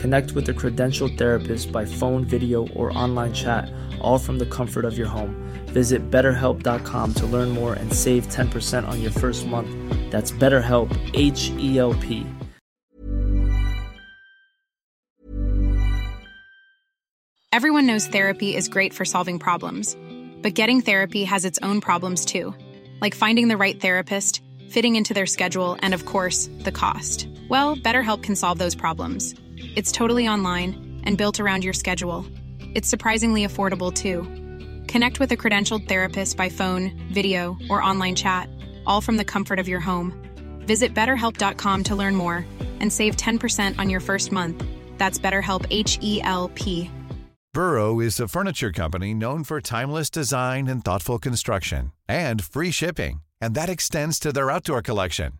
Connect with a credentialed therapist by phone, video, or online chat, all from the comfort of your home. Visit betterhelp.com to learn more and save 10% on your first month. That's BetterHelp, H E L P. Everyone knows therapy is great for solving problems, but getting therapy has its own problems too, like finding the right therapist, fitting into their schedule, and of course, the cost. Well, BetterHelp can solve those problems. It's totally online and built around your schedule. It's surprisingly affordable too. Connect with a credentialed therapist by phone, video, or online chat, all from the comfort of your home. Visit betterhelp.com to learn more and save 10% on your first month. That's BetterHelp H E L P. Burrow is a furniture company known for timeless design and thoughtful construction and free shipping, and that extends to their outdoor collection.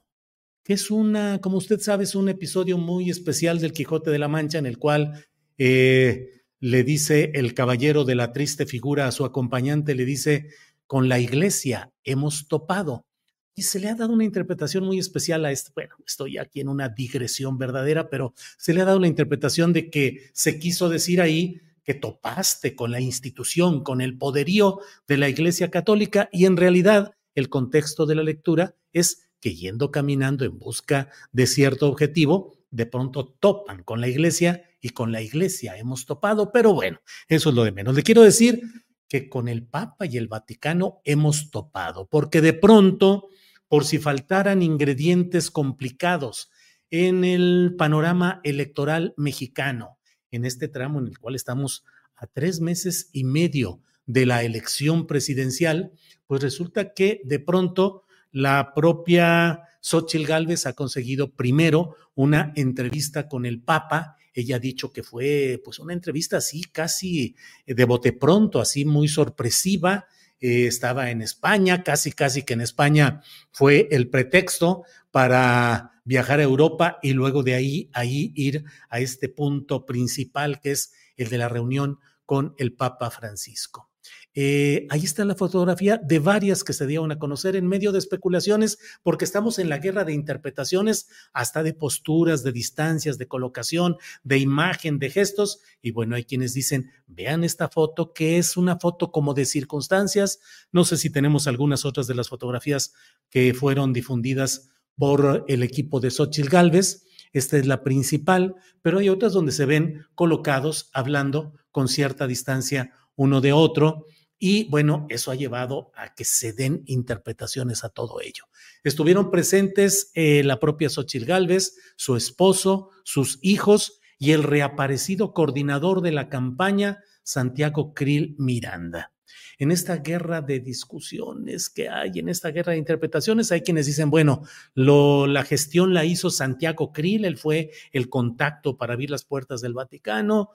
Es una, como usted sabe, es un episodio muy especial del Quijote de la Mancha en el cual eh, le dice el caballero de la triste figura a su acompañante, le dice, con la iglesia hemos topado. Y se le ha dado una interpretación muy especial a esto. Bueno, estoy aquí en una digresión verdadera, pero se le ha dado la interpretación de que se quiso decir ahí que topaste con la institución, con el poderío de la Iglesia Católica y en realidad el contexto de la lectura es que yendo caminando en busca de cierto objetivo, de pronto topan con la Iglesia y con la Iglesia hemos topado, pero bueno, eso es lo de menos. Le quiero decir que con el Papa y el Vaticano hemos topado, porque de pronto, por si faltaran ingredientes complicados en el panorama electoral mexicano, en este tramo en el cual estamos a tres meses y medio de la elección presidencial, pues resulta que de pronto la propia Xochitl Gálvez ha conseguido primero una entrevista con el Papa. Ella ha dicho que fue pues una entrevista así casi de bote pronto, así muy sorpresiva. Eh, estaba en España, casi casi que en España fue el pretexto para viajar a Europa y luego de ahí, ahí ir a este punto principal que es el de la reunión con el Papa Francisco. Eh, ahí está la fotografía de varias que se dieron a conocer en medio de especulaciones, porque estamos en la guerra de interpretaciones, hasta de posturas, de distancias, de colocación, de imagen, de gestos. Y bueno, hay quienes dicen, vean esta foto, que es una foto como de circunstancias. No sé si tenemos algunas otras de las fotografías que fueron difundidas por el equipo de Xochitl Galvez. Esta es la principal, pero hay otras donde se ven colocados hablando con cierta distancia uno de otro. Y bueno, eso ha llevado a que se den interpretaciones a todo ello. Estuvieron presentes eh, la propia Xochitl Gálvez, su esposo, sus hijos y el reaparecido coordinador de la campaña, Santiago Krill Miranda. En esta guerra de discusiones que hay, en esta guerra de interpretaciones, hay quienes dicen, bueno, la gestión la hizo Santiago Krill, él fue el contacto para abrir las puertas del Vaticano.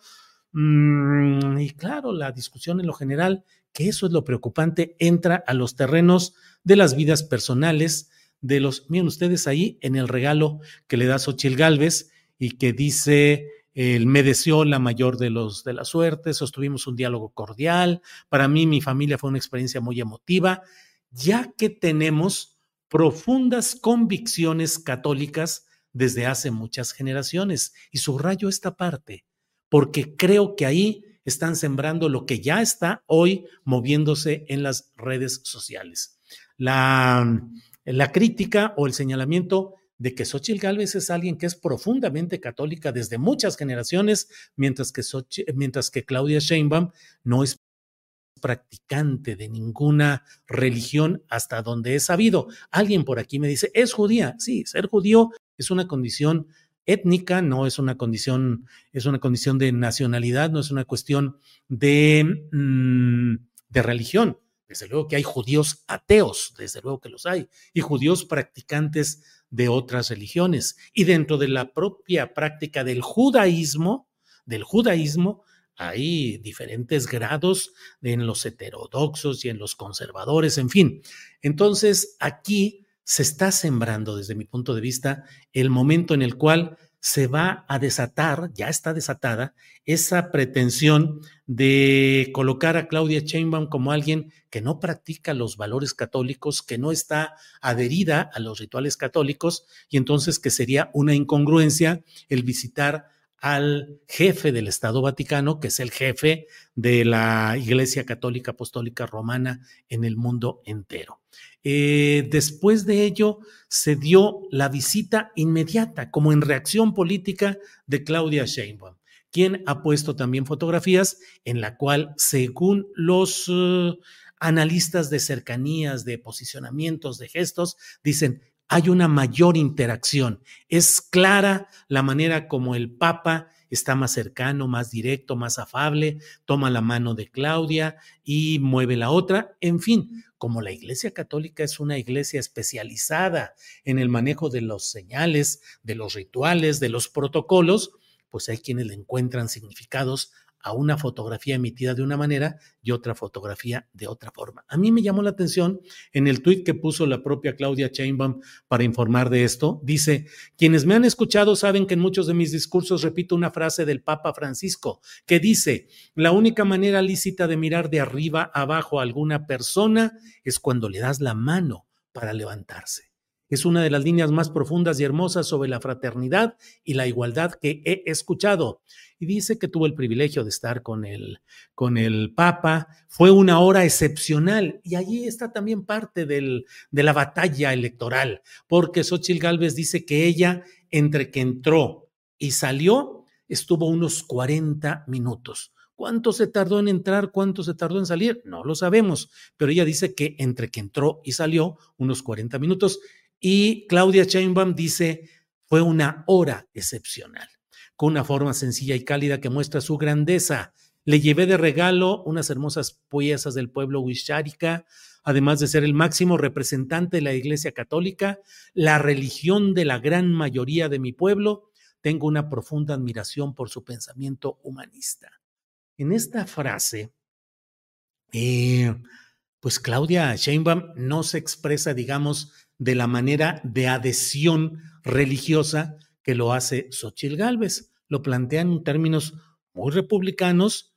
Mm, y claro, la discusión en lo general, que eso es lo preocupante, entra a los terrenos de las vidas personales de los, miren ustedes ahí en el regalo que le da Xochil Gálvez y que dice él me deseó la mayor de los de la suerte, sostuvimos un diálogo cordial. Para mí, mi familia fue una experiencia muy emotiva, ya que tenemos profundas convicciones católicas desde hace muchas generaciones. Y subrayo esta parte, porque creo que ahí están sembrando lo que ya está hoy moviéndose en las redes sociales. La, la crítica o el señalamiento de que Xochitl Gálvez es alguien que es profundamente católica desde muchas generaciones, mientras que, mientras que Claudia Sheinbaum no es practicante de ninguna religión hasta donde he sabido. Alguien por aquí me dice, es judía. Sí, ser judío es una condición étnica, no es una condición, es una condición de nacionalidad, no es una cuestión de, mm, de religión. Desde luego que hay judíos ateos, desde luego que los hay, y judíos practicantes de otras religiones. Y dentro de la propia práctica del judaísmo, del judaísmo, hay diferentes grados en los heterodoxos y en los conservadores, en fin. Entonces, aquí se está sembrando, desde mi punto de vista, el momento en el cual se va a desatar, ya está desatada, esa pretensión de colocar a Claudia Sheinbaum como alguien que no practica los valores católicos, que no está adherida a los rituales católicos, y entonces que sería una incongruencia el visitar al jefe del Estado Vaticano, que es el jefe de la Iglesia Católica Apostólica Romana en el mundo entero. Eh, después de ello, se dio la visita inmediata, como en reacción política, de Claudia Sheinbaum, quien ha puesto también fotografías en la cual, según los uh, analistas de cercanías, de posicionamientos, de gestos, dicen, hay una mayor interacción. Es clara la manera como el Papa está más cercano, más directo, más afable, toma la mano de Claudia y mueve la otra. En fin, como la Iglesia Católica es una iglesia especializada en el manejo de los señales, de los rituales, de los protocolos, pues hay quienes le encuentran significados a una fotografía emitida de una manera y otra fotografía de otra forma. A mí me llamó la atención en el tuit que puso la propia Claudia Chainbaum para informar de esto. Dice, quienes me han escuchado saben que en muchos de mis discursos repito una frase del Papa Francisco que dice, la única manera lícita de mirar de arriba abajo a alguna persona es cuando le das la mano para levantarse. Es una de las líneas más profundas y hermosas sobre la fraternidad y la igualdad que he escuchado. Y dice que tuvo el privilegio de estar con el, con el Papa. Fue una hora excepcional. Y allí está también parte de la batalla electoral, porque Xochitl Gálvez dice que ella, entre que entró y salió, estuvo unos 40 minutos. ¿Cuánto se tardó en entrar? ¿Cuánto se tardó en salir? No lo sabemos, pero ella dice que entre que entró y salió, unos 40 minutos. Y Claudia Sheinbaum dice, fue una hora excepcional, con una forma sencilla y cálida que muestra su grandeza. Le llevé de regalo unas hermosas piezas del pueblo Wisharika, además de ser el máximo representante de la Iglesia Católica, la religión de la gran mayoría de mi pueblo. Tengo una profunda admiración por su pensamiento humanista. En esta frase, eh, pues Claudia Sheinbaum no se expresa, digamos, de la manera de adhesión religiosa que lo hace Xochitl Gálvez. Lo plantea en términos muy republicanos,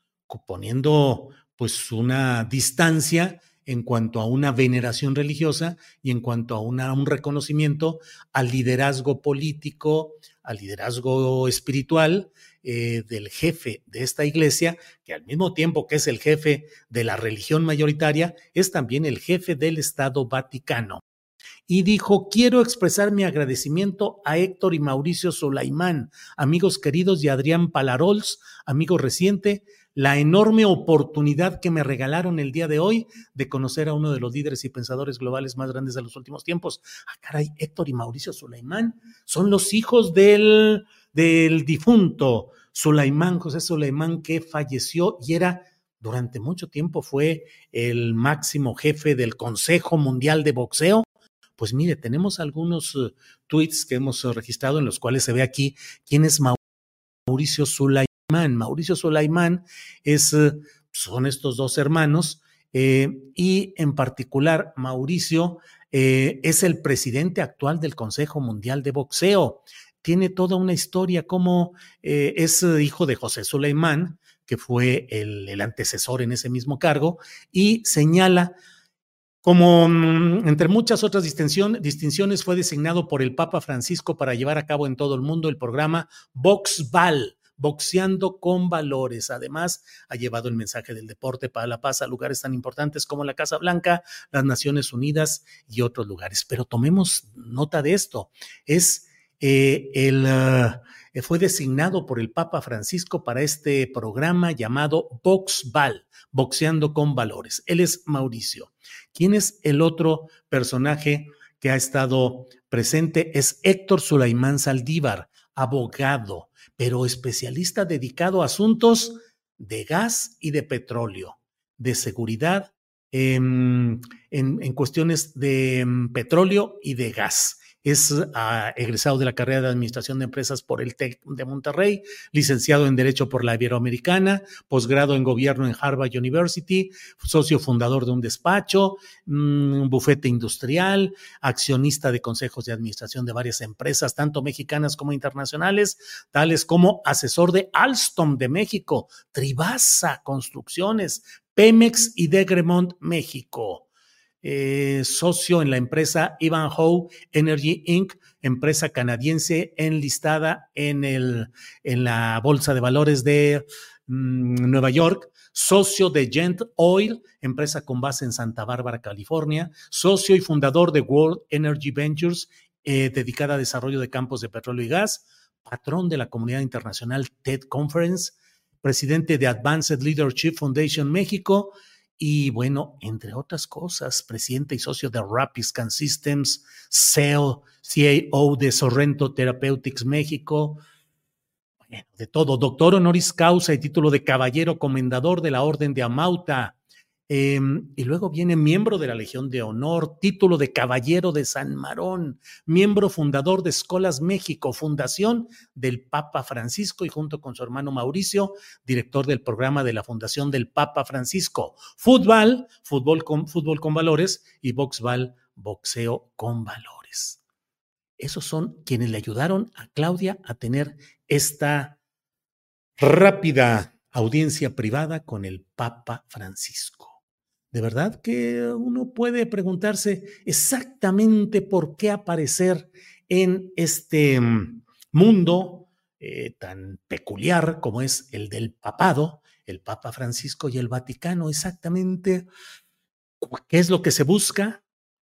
poniendo pues una distancia en cuanto a una veneración religiosa y en cuanto a un reconocimiento al liderazgo político, al liderazgo espiritual eh, del jefe de esta iglesia, que al mismo tiempo que es el jefe de la religión mayoritaria, es también el jefe del Estado Vaticano y dijo, quiero expresar mi agradecimiento a Héctor y Mauricio Solaimán, amigos queridos, y Adrián Palarols, amigo reciente, la enorme oportunidad que me regalaron el día de hoy de conocer a uno de los líderes y pensadores globales más grandes de los últimos tiempos. Ah, caray, Héctor y Mauricio Sulaimán son los hijos del, del difunto Sulaimán, José Sulaimán, que falleció y era durante mucho tiempo fue el máximo jefe del Consejo Mundial de Boxeo pues mire, tenemos algunos eh, tweets que hemos eh, registrado en los cuales se ve aquí quién es Mauricio Sulaimán. Mauricio Sulaimán es, eh, son estos dos hermanos y en particular Mauricio es el presidente actual del Consejo Mundial de Boxeo. tiene toda una historia, como es hijo de José Suleimán, que fue el, el antecesor en ese mismo cargo, y señala como mm, entre muchas otras distinciones, fue designado por el Papa Francisco para llevar a cabo en todo el mundo el programa Boxball, boxeando con valores. Además, ha llevado el mensaje del deporte para la paz a lugares tan importantes como la Casa Blanca, las Naciones Unidas y otros lugares. Pero tomemos nota de esto. Es eh, el, ah, fue designado por el Papa Francisco para este programa llamado Boxball, boxeando con valores. Él es Mauricio. ¿Quién es el otro personaje que ha estado presente? Es Héctor Sulaimán Saldívar, abogado, pero especialista dedicado a asuntos de gas y de petróleo, de seguridad em, en, cuestiones de em, petróleo y de gas. Es ah, egresado de la carrera de Administración de Empresas por el TEC de Monterrey, licenciado en Derecho por la Iberoamericana, posgrado en Gobierno en Harvard University, socio fundador de un despacho, un mm, bufete industrial, accionista de consejos de administración de varias empresas, tanto mexicanas como internacionales, tales como asesor de Alstom de México, Tribasa Construcciones, Pemex y Degremont México. Eh, socio en la empresa Ivanhoe Energy Inc., empresa canadiense enlistada en, el, en la Bolsa de Valores de mm, Nueva York, socio de Gent Oil, empresa con base en Santa Bárbara, California, socio y fundador de World Energy Ventures, eh, dedicada a desarrollo de campos de petróleo y gas, patrón de la comunidad internacional TED Conference, presidente de Advanced Leadership Foundation México, y bueno, entre otras cosas, presidente y socio de Rapiscan Systems, CEO, CAO de Sorrento Therapeutics México, de todo, doctor honoris causa y título de caballero comendador de la Orden de Amauta, Em, y luego viene miembro de la Legión de Honor, título de Caballero de San Marón, miembro fundador de Escolas México, fundación del Papa Francisco y junto con su hermano Mauricio, director del programa de la Fundación del Papa Francisco. Fútbol, fútbol con, fútbol con valores y boxball, boxeo con valores. Esos son quienes le ayudaron a Claudia a tener esta rápida audiencia privada con el Papa Francisco. De verdad que uno puede preguntarse exactamente por qué aparecer en este mm, mundo eh, tan peculiar como es el del papado, el Papa Francisco y el Vaticano, exactamente qué es lo que se busca,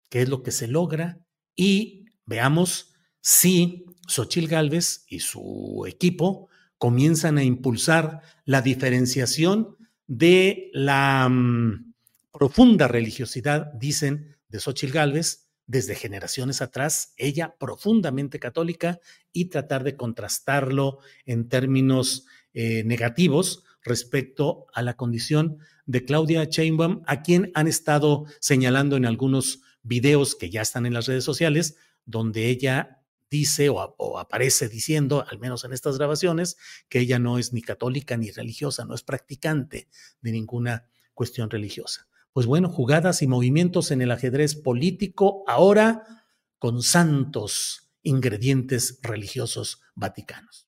qué es lo que se logra y veamos si Xochil Gálvez y su equipo comienzan a impulsar la diferenciación de la mm, profunda religiosidad, dicen, de Xochitl Gálvez, desde generaciones atrás, ella profundamente católica, y tratar de contrastarlo en términos eh, negativos respecto a la condición de Claudia Sheinbaum, a quien han estado señalando en algunos videos que ya están en las redes sociales, donde ella dice o, aparece diciendo, al menos en estas grabaciones, que ella no es ni católica ni religiosa, no es practicante de ninguna cuestión religiosa pues bueno, jugadas y movimientos en el ajedrez político ahora con santos ingredientes religiosos vaticanos.